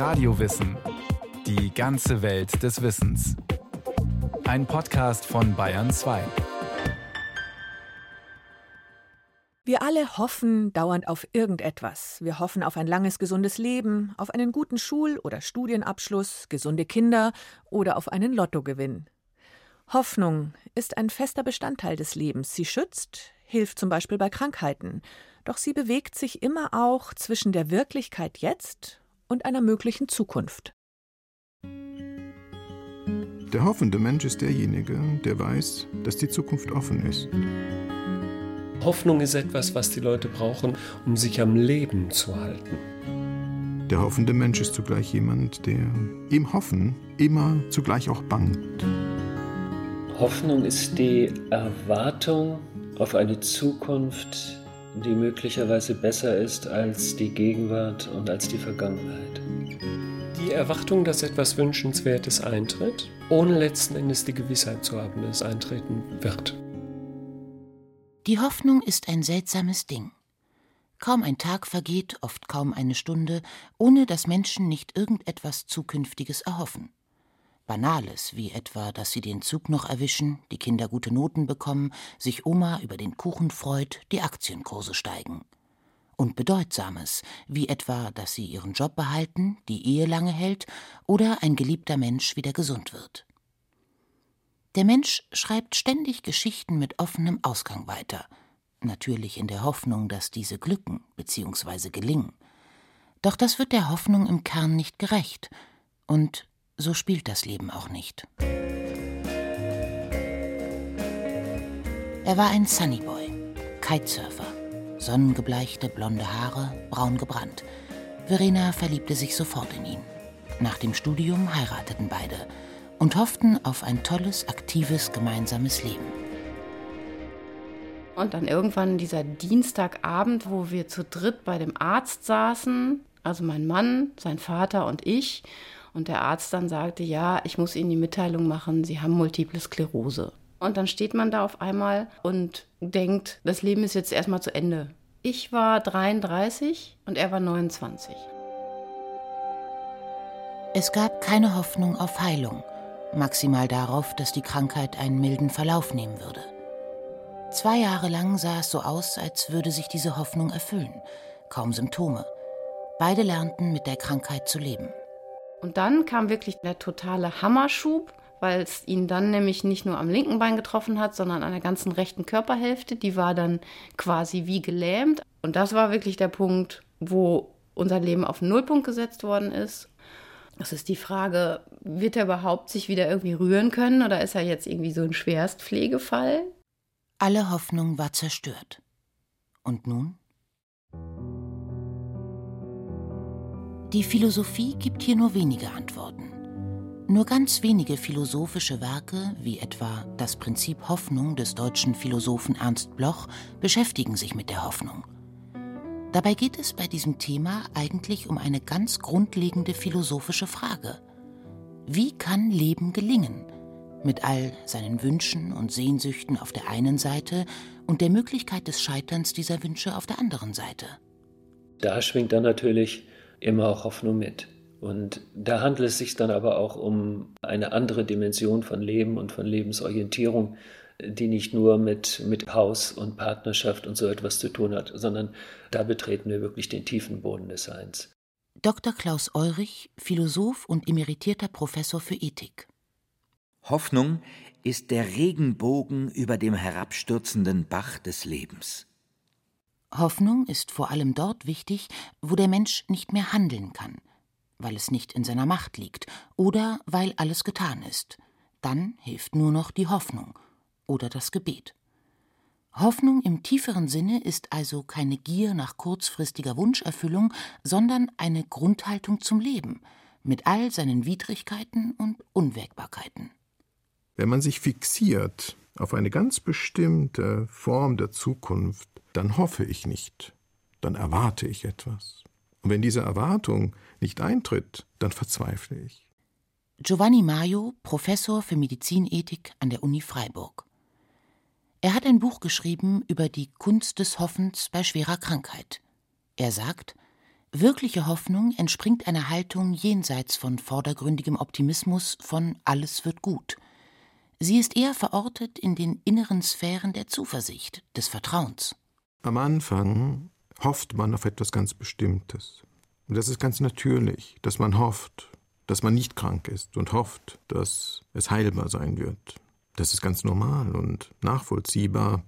Radiowissen. Die ganze Welt des Wissens. Ein Podcast von Bayern 2. Wir alle hoffen dauernd auf irgendetwas. Wir hoffen auf ein langes, gesundes Leben, auf einen guten Schul- oder Studienabschluss, gesunde Kinder oder auf einen Lottogewinn. Hoffnung ist ein fester Bestandteil des Lebens. Sie schützt, hilft zum Beispiel bei Krankheiten, doch sie bewegt sich immer auch zwischen der Wirklichkeit jetzt und einer möglichen Zukunft. Der hoffende Mensch ist derjenige, der weiß, dass die Zukunft offen ist. Hoffnung ist etwas, was die Leute brauchen, um sich am Leben zu halten. Der hoffende Mensch ist zugleich jemand, der im Hoffen immer zugleich auch bangt. Hoffnung ist die Erwartung auf eine Zukunft, die möglicherweise besser ist als die Gegenwart und als die Vergangenheit. Die Erwartung, dass etwas Wünschenswertes eintritt, ohne letzten Endes die Gewissheit zu haben, dass es eintreten wird. Die Hoffnung ist ein seltsames Ding. Kaum ein Tag vergeht, oft kaum eine Stunde, ohne dass Menschen nicht irgendetwas Zukünftiges erhoffen. Banales, wie etwa, dass sie den Zug noch erwischen, die Kinder gute Noten bekommen, sich Oma über den Kuchen freut, die Aktienkurse steigen. Und Bedeutsames, wie etwa, dass sie ihren Job behalten, die Ehe lange hält oder ein geliebter Mensch wieder gesund wird. Der Mensch schreibt ständig Geschichten mit offenem Ausgang weiter, natürlich in der Hoffnung, dass diese glücken bzw. gelingen. Doch das wird der Hoffnung im Kern nicht gerecht, und so spielt das Leben auch nicht. Er war ein Sunnyboy, Kitesurfer, sonnengebleichte blonde Haare, braun gebrannt. Verena verliebte sich sofort in ihn. Nach dem Studium heirateten beide und hofften auf ein tolles, aktives, gemeinsames Leben. Und dann irgendwann dieser Dienstagabend, wo wir zu dritt bei dem Arzt saßen, also mein Mann, sein Vater und ich, und der Arzt dann sagte, ja, ich muss Ihnen die Mitteilung machen, Sie haben multiple Sklerose. Und dann steht man da auf einmal und denkt, das Leben ist jetzt erstmal zu Ende. Ich war 33 und er war 29. Es gab keine Hoffnung auf Heilung, maximal darauf, dass die Krankheit einen milden Verlauf nehmen würde. Zwei Jahre lang sah es so aus, als würde sich diese Hoffnung erfüllen. Kaum Symptome. Beide lernten mit der Krankheit zu leben. Und dann kam wirklich der totale Hammerschub, weil es ihn dann nämlich nicht nur am linken Bein getroffen hat, sondern an der ganzen rechten Körperhälfte. Die war dann quasi wie gelähmt. Und das war wirklich der Punkt, wo unser Leben auf den Nullpunkt gesetzt worden ist. Das ist die Frage, wird er überhaupt sich wieder irgendwie rühren können oder ist er jetzt irgendwie so ein Schwerstpflegefall? Alle Hoffnung war zerstört. Und nun? Die Philosophie gibt hier nur wenige Antworten. Nur ganz wenige philosophische Werke, wie etwa Das Prinzip Hoffnung des deutschen Philosophen Ernst Bloch, beschäftigen sich mit der Hoffnung. Dabei geht es bei diesem Thema eigentlich um eine ganz grundlegende philosophische Frage. Wie kann Leben gelingen? Mit all seinen Wünschen und Sehnsüchten auf der einen Seite und der Möglichkeit des Scheiterns dieser Wünsche auf der anderen Seite. Da schwingt dann natürlich immer auch Hoffnung mit. Und da handelt es sich dann aber auch um eine andere Dimension von Leben und von Lebensorientierung, die nicht nur mit, mit Haus und Partnerschaft und so etwas zu tun hat, sondern da betreten wir wirklich den tiefen Boden des Seins. Dr. Klaus Eurich, Philosoph und emeritierter Professor für Ethik. Hoffnung ist der Regenbogen über dem herabstürzenden Bach des Lebens. Hoffnung ist vor allem dort wichtig, wo der Mensch nicht mehr handeln kann, weil es nicht in seiner Macht liegt oder weil alles getan ist. Dann hilft nur noch die Hoffnung oder das Gebet. Hoffnung im tieferen Sinne ist also keine Gier nach kurzfristiger Wunscherfüllung, sondern eine Grundhaltung zum Leben, mit all seinen Widrigkeiten und Unwägbarkeiten. Wenn man sich fixiert auf eine ganz bestimmte Form der Zukunft, dann hoffe ich nicht, dann erwarte ich etwas. Und wenn diese Erwartung nicht eintritt, dann verzweifle ich. Giovanni Maio, Professor für Medizinethik an der Uni Freiburg. Er hat ein Buch geschrieben über die Kunst des Hoffens bei schwerer Krankheit. Er sagt, Wirkliche Hoffnung entspringt einer Haltung jenseits von vordergründigem Optimismus von alles wird gut. Sie ist eher verortet in den inneren Sphären der Zuversicht, des Vertrauens. Am Anfang hofft man auf etwas ganz Bestimmtes. Und das ist ganz natürlich, dass man hofft, dass man nicht krank ist und hofft, dass es heilbar sein wird. Das ist ganz normal und nachvollziehbar.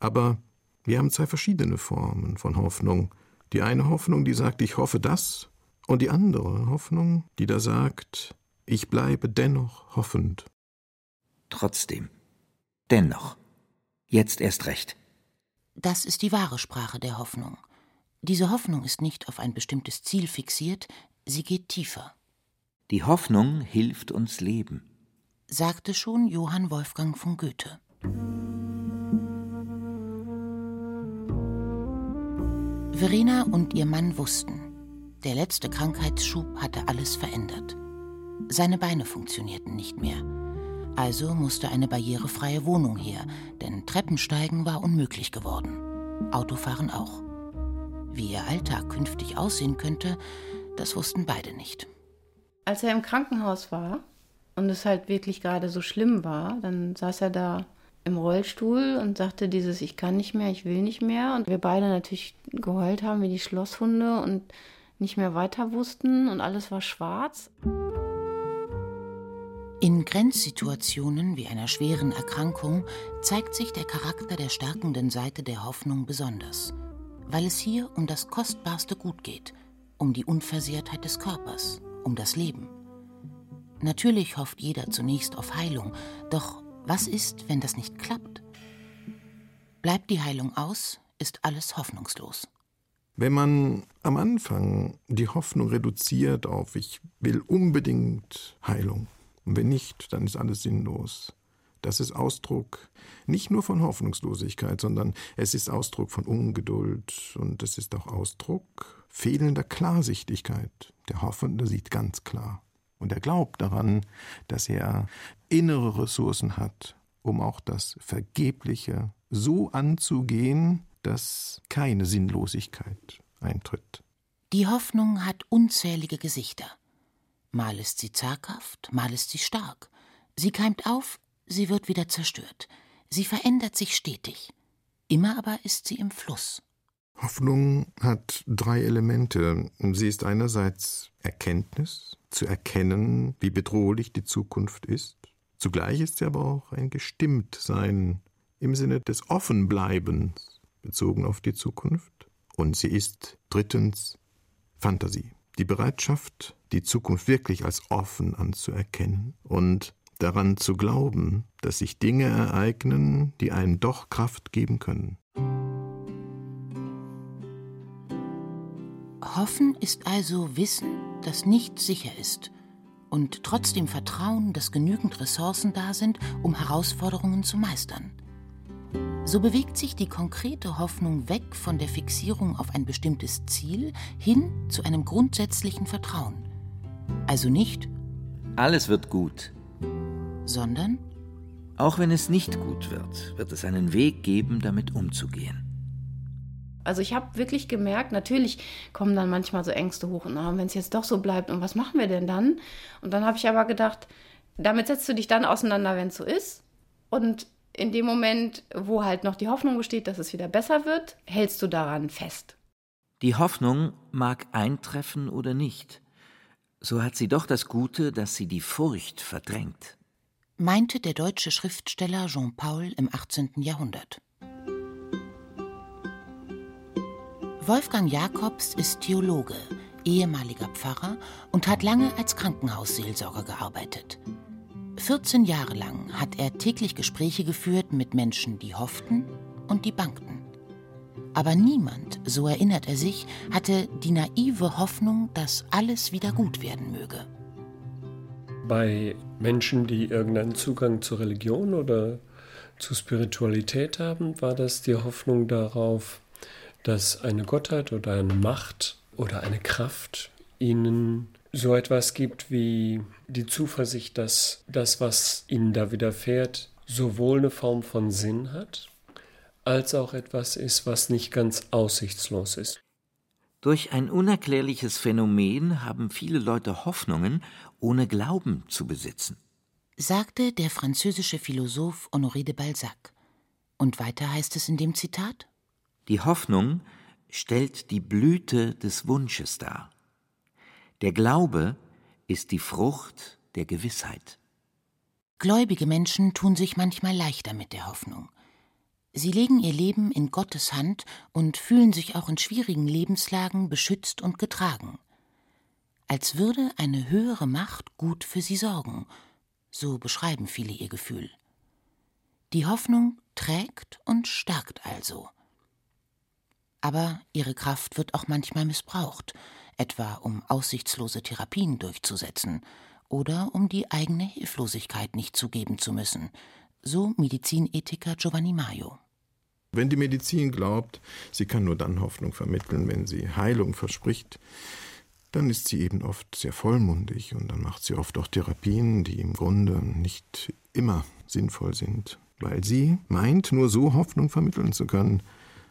Aber wir haben zwei verschiedene Formen von Hoffnung. Die eine Hoffnung, die sagt, ich hoffe das, und die andere Hoffnung, die da sagt, ich bleibe dennoch hoffend. Trotzdem. Dennoch. Jetzt erst recht. Das ist die wahre Sprache der Hoffnung. Diese Hoffnung ist nicht auf ein bestimmtes Ziel fixiert, sie geht tiefer. Die Hoffnung hilft uns leben, sagte schon Johann Wolfgang von Goethe. Verena und ihr Mann wussten, der letzte Krankheitsschub hatte alles verändert. Seine Beine funktionierten nicht mehr. Also musste eine barrierefreie Wohnung her, denn Treppensteigen war unmöglich geworden. Autofahren auch. Wie ihr Alltag künftig aussehen könnte, das wussten beide nicht. Als er im Krankenhaus war und es halt wirklich gerade so schlimm war, dann saß er da im Rollstuhl und sagte dieses Ich kann nicht mehr, ich will nicht mehr. Und wir beide natürlich geheult haben wie die Schlosshunde und nicht mehr weiter wussten und alles war schwarz. In Grenzsituationen wie einer schweren Erkrankung zeigt sich der Charakter der stärkenden Seite der Hoffnung besonders, weil es hier um das kostbarste Gut geht, um die Unversehrtheit des Körpers, um das Leben. Natürlich hofft jeder zunächst auf Heilung, doch was ist, wenn das nicht klappt? Bleibt die Heilung aus, ist alles hoffnungslos. Wenn man am Anfang die Hoffnung reduziert auf ich will unbedingt Heilung, und wenn nicht, dann ist alles sinnlos. Das ist Ausdruck nicht nur von Hoffnungslosigkeit, sondern es ist Ausdruck von Ungeduld und es ist auch Ausdruck fehlender Klarsichtigkeit. Der Hoffende sieht ganz klar. Und er glaubt daran, dass er innere Ressourcen hat, um auch das Vergebliche so anzugehen, dass keine Sinnlosigkeit eintritt. Die Hoffnung hat unzählige Gesichter. Mal ist sie zaghaft, mal ist sie stark. Sie keimt auf, sie wird wieder zerstört. Sie verändert sich stetig. Immer aber ist sie im Fluss. Hoffnung hat drei Elemente. Sie ist einerseits Erkenntnis, zu erkennen, wie bedrohlich die Zukunft ist. Zugleich ist sie aber auch ein Gestimmtsein im Sinne des Offenbleibens bezogen auf die Zukunft. Und sie ist drittens Fantasie. Die Bereitschaft, die Zukunft wirklich als offen anzuerkennen und daran zu glauben, dass sich Dinge ereignen, die einem doch Kraft geben können. Hoffen ist also Wissen, das nicht sicher ist, und trotzdem Vertrauen, dass genügend Ressourcen da sind, um Herausforderungen zu meistern. So bewegt sich die konkrete Hoffnung weg von der Fixierung auf ein bestimmtes Ziel hin zu einem grundsätzlichen Vertrauen. Also nicht alles wird gut, sondern auch wenn es nicht gut wird, wird es einen Weg geben, damit umzugehen. Also ich habe wirklich gemerkt, natürlich kommen dann manchmal so Ängste hoch und wenn es jetzt doch so bleibt und was machen wir denn dann? Und dann habe ich aber gedacht, damit setzt du dich dann auseinander, wenn es so ist. Und in dem Moment, wo halt noch die Hoffnung besteht, dass es wieder besser wird, hältst du daran fest. Die Hoffnung mag eintreffen oder nicht. So hat sie doch das Gute, dass sie die Furcht verdrängt. Meinte der deutsche Schriftsteller Jean Paul im 18. Jahrhundert. Wolfgang Jakobs ist Theologe, ehemaliger Pfarrer und hat lange als Krankenhausseelsorger gearbeitet. 14 Jahre lang hat er täglich Gespräche geführt mit Menschen, die hofften und die bangten. Aber niemand, so erinnert er sich, hatte die naive Hoffnung, dass alles wieder gut werden möge. Bei Menschen, die irgendeinen Zugang zur Religion oder zur Spiritualität haben, war das die Hoffnung darauf, dass eine Gottheit oder eine Macht oder eine Kraft ihnen so etwas gibt wie die Zuversicht, dass das, was ihnen da widerfährt, sowohl eine Form von Sinn hat, als auch etwas ist, was nicht ganz aussichtslos ist. Durch ein unerklärliches Phänomen haben viele Leute Hoffnungen, ohne Glauben zu besitzen. Sagte der französische Philosoph Honoré de Balzac. Und weiter heißt es in dem Zitat: Die Hoffnung stellt die Blüte des Wunsches dar. Der Glaube ist die Frucht der Gewissheit. Gläubige Menschen tun sich manchmal leichter mit der Hoffnung. Sie legen ihr Leben in Gottes Hand und fühlen sich auch in schwierigen Lebenslagen beschützt und getragen. Als würde eine höhere Macht gut für sie sorgen, so beschreiben viele ihr Gefühl. Die Hoffnung trägt und stärkt also. Aber ihre Kraft wird auch manchmal missbraucht, etwa um aussichtslose Therapien durchzusetzen oder um die eigene Hilflosigkeit nicht zugeben zu müssen, so Medizinethiker Giovanni Maio. Wenn die Medizin glaubt, sie kann nur dann Hoffnung vermitteln, wenn sie Heilung verspricht, dann ist sie eben oft sehr vollmundig und dann macht sie oft auch Therapien, die im Grunde nicht immer sinnvoll sind, weil sie meint, nur so Hoffnung vermitteln zu können.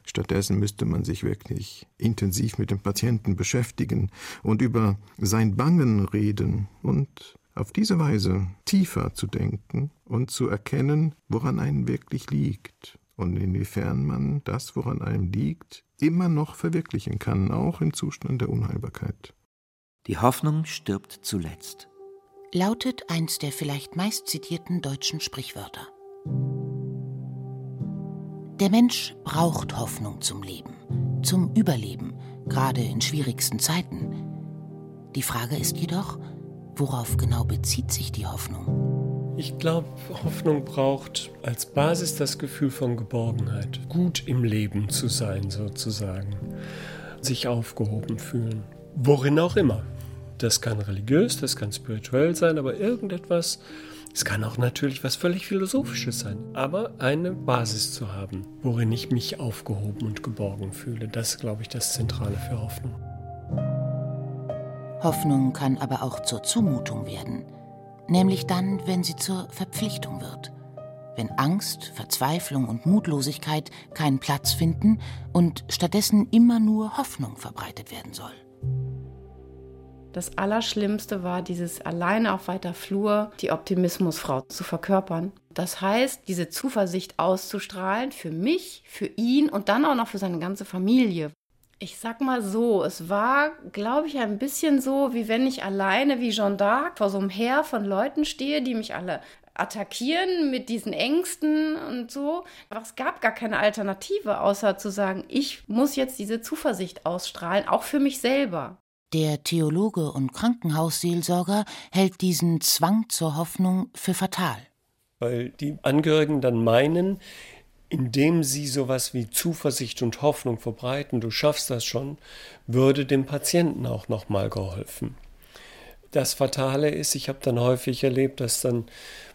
Stattdessen müsste man sich wirklich intensiv mit dem Patienten beschäftigen und über sein Bangen reden und auf diese Weise tiefer zu denken und zu erkennen, woran einen wirklich liegt und inwiefern man das, woran einem liegt, immer noch verwirklichen kann, auch im Zustand der Unheilbarkeit. Die Hoffnung stirbt zuletzt. Lautet eins der vielleicht meist zitierten deutschen Sprichwörter. Der Mensch braucht Hoffnung zum Leben, zum Überleben, gerade in schwierigsten Zeiten. Die Frage ist jedoch, worauf genau bezieht sich die Hoffnung? Ich glaube, Hoffnung braucht als Basis das Gefühl von Geborgenheit, gut im Leben zu sein sozusagen, sich aufgehoben fühlen, worin auch immer. Das kann religiös, das kann spirituell sein, aber irgendetwas, es kann auch natürlich was völlig Philosophisches sein, aber eine Basis zu haben, worin ich mich aufgehoben und geborgen fühle, das ist, glaube ich, das Zentrale für Hoffnung. Hoffnung kann aber auch zur Zumutung werden nämlich dann, wenn sie zur Verpflichtung wird, wenn Angst, Verzweiflung und Mutlosigkeit keinen Platz finden und stattdessen immer nur Hoffnung verbreitet werden soll. Das Allerschlimmste war, dieses alleine auf weiter Flur die Optimismusfrau zu verkörpern. Das heißt, diese Zuversicht auszustrahlen für mich, für ihn und dann auch noch für seine ganze Familie. Ich sag mal so, es war, glaube ich, ein bisschen so, wie wenn ich alleine wie Jeanne d'Arc vor so einem Heer von Leuten stehe, die mich alle attackieren mit diesen Ängsten und so. Aber es gab gar keine Alternative, außer zu sagen, ich muss jetzt diese Zuversicht ausstrahlen, auch für mich selber. Der Theologe und Krankenhausseelsorger hält diesen Zwang zur Hoffnung für fatal. Weil die Angehörigen dann meinen, indem sie sowas wie Zuversicht und Hoffnung verbreiten, du schaffst das schon, würde dem Patienten auch nochmal geholfen. Das Fatale ist, ich habe dann häufig erlebt, dass dann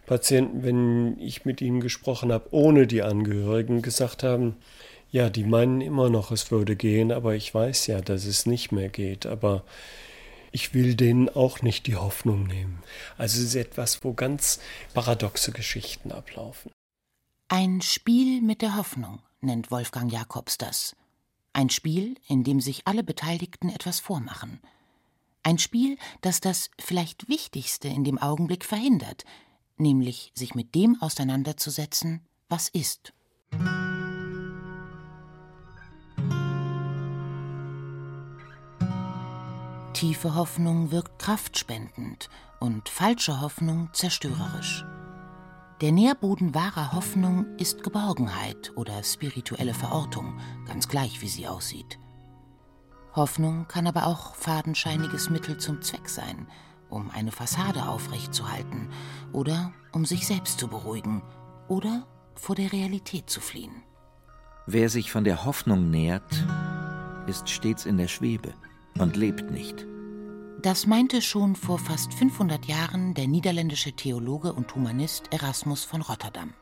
Patienten, wenn ich mit ihnen gesprochen habe, ohne die Angehörigen, gesagt haben, ja, die meinen immer noch, es würde gehen, aber ich weiß ja, dass es nicht mehr geht. Aber ich will denen auch nicht die Hoffnung nehmen. Also es ist etwas, wo ganz paradoxe Geschichten ablaufen. Ein Spiel mit der Hoffnung nennt Wolfgang Jakobs das. Ein Spiel, in dem sich alle Beteiligten etwas vormachen. Ein Spiel, das das vielleicht Wichtigste in dem Augenblick verhindert, nämlich sich mit dem auseinanderzusetzen, was ist. Tiefe Hoffnung wirkt kraftspendend und falsche Hoffnung zerstörerisch. Der Nährboden wahrer Hoffnung ist Geborgenheit oder spirituelle Verortung, ganz gleich wie sie aussieht. Hoffnung kann aber auch fadenscheiniges Mittel zum Zweck sein, um eine Fassade aufrechtzuerhalten oder um sich selbst zu beruhigen oder vor der Realität zu fliehen. Wer sich von der Hoffnung nährt, ist stets in der Schwebe und lebt nicht. Das meinte schon vor fast 500 Jahren der niederländische Theologe und Humanist Erasmus von Rotterdam.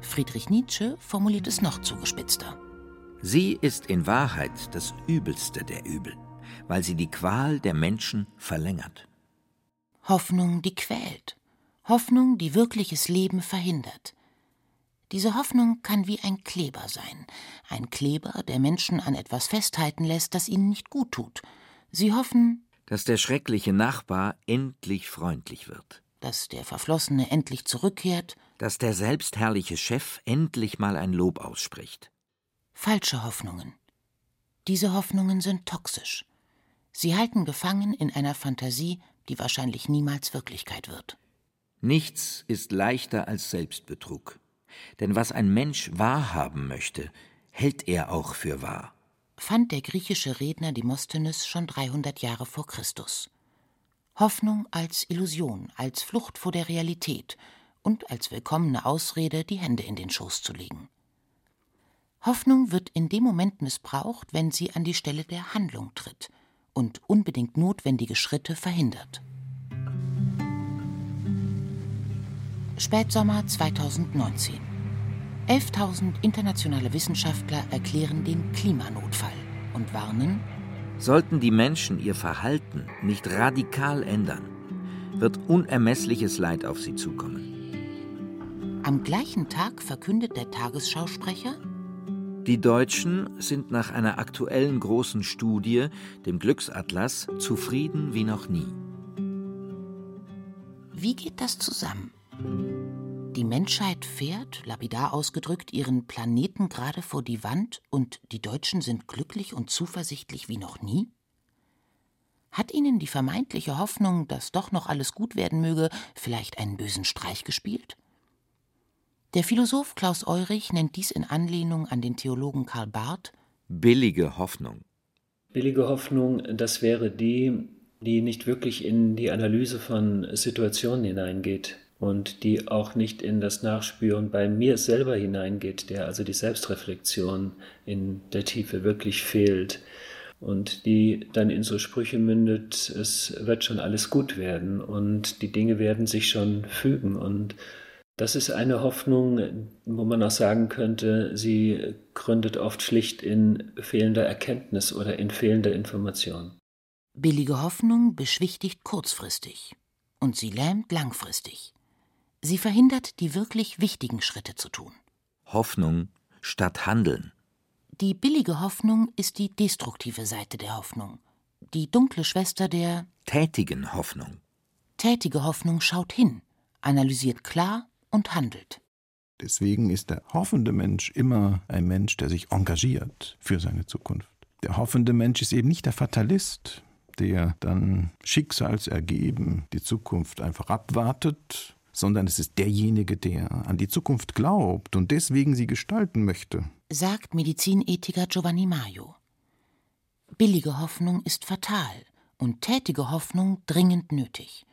Friedrich Nietzsche formuliert es noch zugespitzter. Sie ist in Wahrheit das Übelste der Übel, weil sie die Qual der Menschen verlängert. Hoffnung, die quält. Hoffnung, die wirkliches Leben verhindert. Diese Hoffnung kann wie ein Kleber sein, ein Kleber, der Menschen an etwas festhalten lässt, das ihnen nicht gut tut. Sie hoffen, dass der schreckliche Nachbar endlich freundlich wird, dass der Verflossene endlich zurückkehrt, dass der selbstherrliche Chef endlich mal ein Lob ausspricht. Falsche Hoffnungen. Diese Hoffnungen sind toxisch. Sie halten gefangen in einer Fantasie, die wahrscheinlich niemals Wirklichkeit wird. Nichts ist leichter als Selbstbetrug. Denn was ein Mensch wahrhaben möchte, hält er auch für wahr. Fand der griechische Redner Demosthenes schon 300 Jahre vor Christus. Hoffnung als Illusion, als Flucht vor der Realität und als willkommene Ausrede, die Hände in den Schoß zu legen. Hoffnung wird in dem Moment missbraucht, wenn sie an die Stelle der Handlung tritt und unbedingt notwendige Schritte verhindert. Spätsommer 2019. 11.000 internationale Wissenschaftler erklären den Klimanotfall und warnen, sollten die Menschen ihr Verhalten nicht radikal ändern, wird unermessliches Leid auf sie zukommen. Am gleichen Tag verkündet der Tagesschausprecher, die Deutschen sind nach einer aktuellen großen Studie, dem Glücksatlas, zufrieden wie noch nie. Wie geht das zusammen? Die Menschheit fährt, lapidar ausgedrückt, ihren Planeten gerade vor die Wand und die Deutschen sind glücklich und zuversichtlich wie noch nie? Hat ihnen die vermeintliche Hoffnung, dass doch noch alles gut werden möge, vielleicht einen bösen Streich gespielt? Der Philosoph Klaus Eurich nennt dies in Anlehnung an den Theologen Karl Barth billige Hoffnung. Billige Hoffnung, das wäre die, die nicht wirklich in die Analyse von Situationen hineingeht, und die auch nicht in das Nachspüren bei mir selber hineingeht, der also die Selbstreflexion in der Tiefe wirklich fehlt und die dann in so Sprüche mündet, es wird schon alles gut werden und die Dinge werden sich schon fügen und das ist eine Hoffnung, wo man auch sagen könnte, sie gründet oft schlicht in fehlender Erkenntnis oder in fehlender Information. Billige Hoffnung beschwichtigt kurzfristig und sie lähmt langfristig. Sie verhindert, die wirklich wichtigen Schritte zu tun. Hoffnung statt Handeln. Die billige Hoffnung ist die destruktive Seite der Hoffnung, die dunkle Schwester der tätigen Hoffnung. Tätige Hoffnung schaut hin, analysiert klar und handelt. Deswegen ist der hoffende Mensch immer ein Mensch, der sich engagiert für seine Zukunft. Der hoffende Mensch ist eben nicht der Fatalist, der dann schicksalsergeben die Zukunft einfach abwartet sondern es ist derjenige, der an die Zukunft glaubt und deswegen sie gestalten möchte. Sagt Medizinethiker Giovanni Maio. Billige Hoffnung ist fatal und tätige Hoffnung dringend nötig.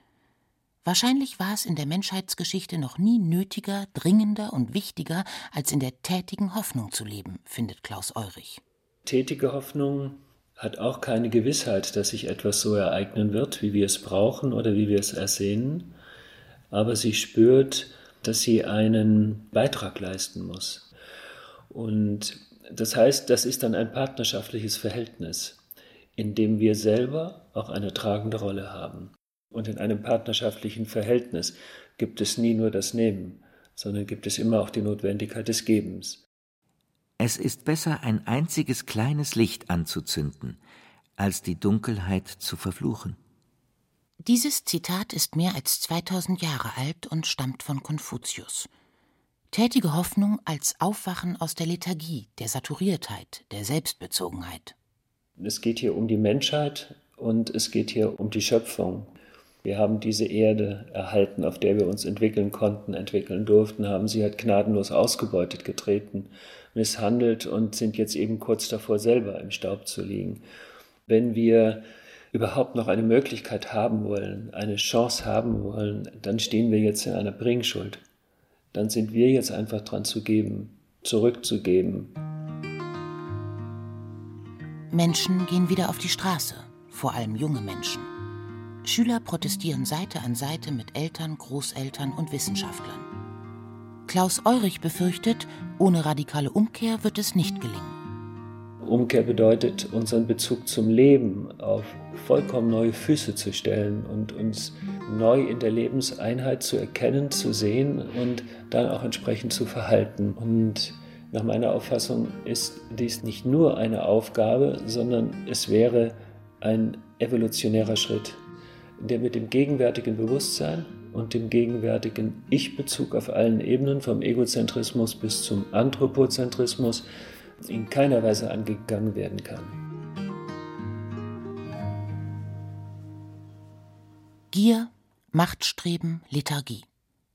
Wahrscheinlich war es in der Menschheitsgeschichte noch nie nötiger, dringender und wichtiger, als in der tätigen Hoffnung zu leben, findet Klaus Eurich. Tätige Hoffnung hat auch keine Gewissheit, dass sich etwas so ereignen wird, wie wir es brauchen oder wie wir es ersehnen aber sie spürt, dass sie einen Beitrag leisten muss. Und das heißt, das ist dann ein partnerschaftliches Verhältnis, in dem wir selber auch eine tragende Rolle haben. Und in einem partnerschaftlichen Verhältnis gibt es nie nur das Nehmen, sondern gibt es immer auch die Notwendigkeit des Gebens. Es ist besser, ein einziges kleines Licht anzuzünden, als die Dunkelheit zu verfluchen. Dieses Zitat ist mehr als 2000 Jahre alt und stammt von Konfuzius. Tätige Hoffnung als Aufwachen aus der Lethargie, der Saturiertheit, der Selbstbezogenheit. Es geht hier um die Menschheit und es geht hier um die Schöpfung. Wir haben diese Erde erhalten, auf der wir uns entwickeln konnten, entwickeln durften, haben sie halt gnadenlos ausgebeutet, getreten, misshandelt und sind jetzt eben kurz davor, selber im Staub zu liegen. Wenn wir überhaupt noch eine Möglichkeit haben wollen, eine Chance haben wollen, dann stehen wir jetzt in einer Bringschuld. Dann sind wir jetzt einfach dran zu geben, zurückzugeben. Menschen gehen wieder auf die Straße, vor allem junge Menschen. Schüler protestieren Seite an Seite mit Eltern, Großeltern und Wissenschaftlern. Klaus Eurich befürchtet, ohne radikale Umkehr wird es nicht gelingen. Umkehr bedeutet, unseren Bezug zum Leben auf vollkommen neue Füße zu stellen und uns neu in der Lebenseinheit zu erkennen, zu sehen und dann auch entsprechend zu verhalten. Und nach meiner Auffassung ist dies nicht nur eine Aufgabe, sondern es wäre ein evolutionärer Schritt, der mit dem gegenwärtigen Bewusstsein und dem gegenwärtigen Ich-Bezug auf allen Ebenen, vom Egozentrismus bis zum Anthropozentrismus, in keiner Weise angegangen werden kann. Gier, Machtstreben, Lethargie.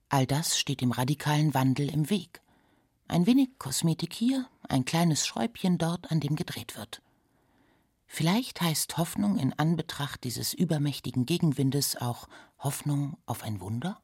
All das steht dem radikalen Wandel im Weg. Ein wenig Kosmetik hier, ein kleines Schräubchen dort, an dem gedreht wird. Vielleicht heißt Hoffnung in Anbetracht dieses übermächtigen Gegenwindes auch Hoffnung auf ein Wunder?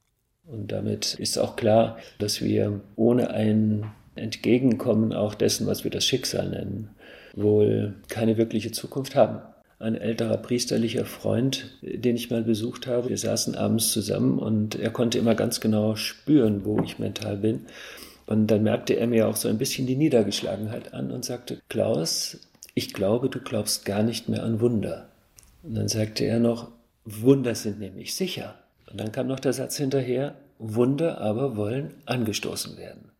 Und damit ist auch klar, dass wir ohne ein Entgegenkommen auch dessen, was wir das Schicksal nennen, wohl keine wirkliche Zukunft haben. Ein älterer priesterlicher Freund, den ich mal besucht habe, wir saßen abends zusammen und er konnte immer ganz genau spüren, wo ich mental bin. Und dann merkte er mir auch so ein bisschen die Niedergeschlagenheit an und sagte, Klaus, ich glaube, du glaubst gar nicht mehr an Wunder. Und dann sagte er noch, Wunder sind nämlich sicher. Und dann kam noch der Satz hinterher, Wunder aber wollen angestoßen werden.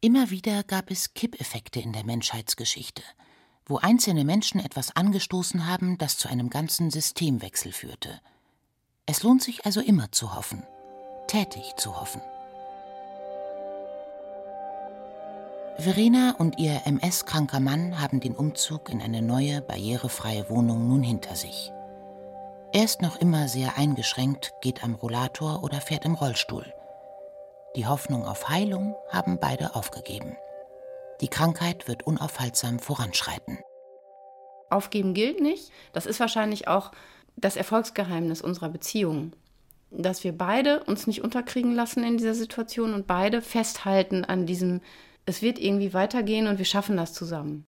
Immer wieder gab es Kippeffekte in der Menschheitsgeschichte, wo einzelne Menschen etwas angestoßen haben, das zu einem ganzen Systemwechsel führte. Es lohnt sich also immer zu hoffen, tätig zu hoffen. Verena und ihr MS-kranker Mann haben den Umzug in eine neue, barrierefreie Wohnung nun hinter sich. Er ist noch immer sehr eingeschränkt, geht am Rollator oder fährt im Rollstuhl. Die Hoffnung auf Heilung haben beide aufgegeben. Die Krankheit wird unaufhaltsam voranschreiten. Aufgeben gilt nicht. Das ist wahrscheinlich auch das Erfolgsgeheimnis unserer Beziehung. Dass wir beide uns nicht unterkriegen lassen in dieser Situation und beide festhalten an diesem es wird irgendwie weitergehen und wir schaffen das zusammen.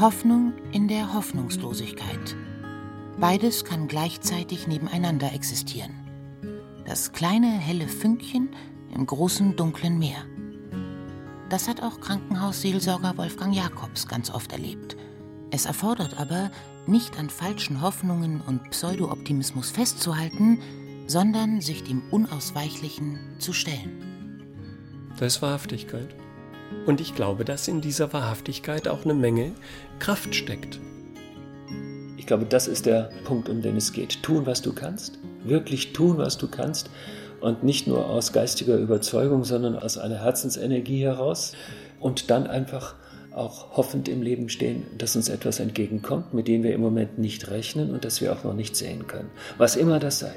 Hoffnung in der Hoffnungslosigkeit. Beides kann gleichzeitig nebeneinander existieren. Das kleine helle Fünkchen im großen dunklen Meer. Das hat auch Krankenhausseelsorger Wolfgang Jakobs ganz oft erlebt. Es erfordert aber, nicht an falschen Hoffnungen und Pseudo-Optimismus festzuhalten, sondern sich dem Unausweichlichen zu stellen. Das ist Wahrhaftigkeit. Und ich glaube, dass in dieser Wahrhaftigkeit auch eine Menge Kraft steckt. Ich glaube, das ist der Punkt, um den es geht. Tun, was du kannst. Wirklich tun, was du kannst. Und nicht nur aus geistiger Überzeugung, sondern aus einer Herzensenergie heraus. Und dann einfach auch hoffend im Leben stehen, dass uns etwas entgegenkommt, mit dem wir im Moment nicht rechnen und das wir auch noch nicht sehen können. Was immer das sei.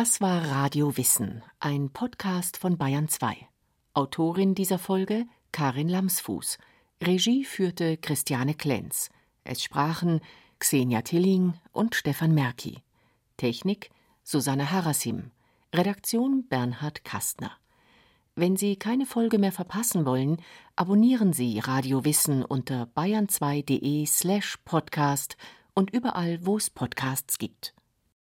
Das war Radio Wissen, ein Podcast von Bayern 2. Autorin dieser Folge Karin Lamsfuß. Regie führte Christiane Klenz. Es sprachen Xenia Tilling und Stefan Merki. Technik Susanne Harasim. Redaktion Bernhard Kastner. Wenn Sie keine Folge mehr verpassen wollen, abonnieren Sie Radio Wissen unter bayern2.de slash podcast und überall, wo es Podcasts gibt.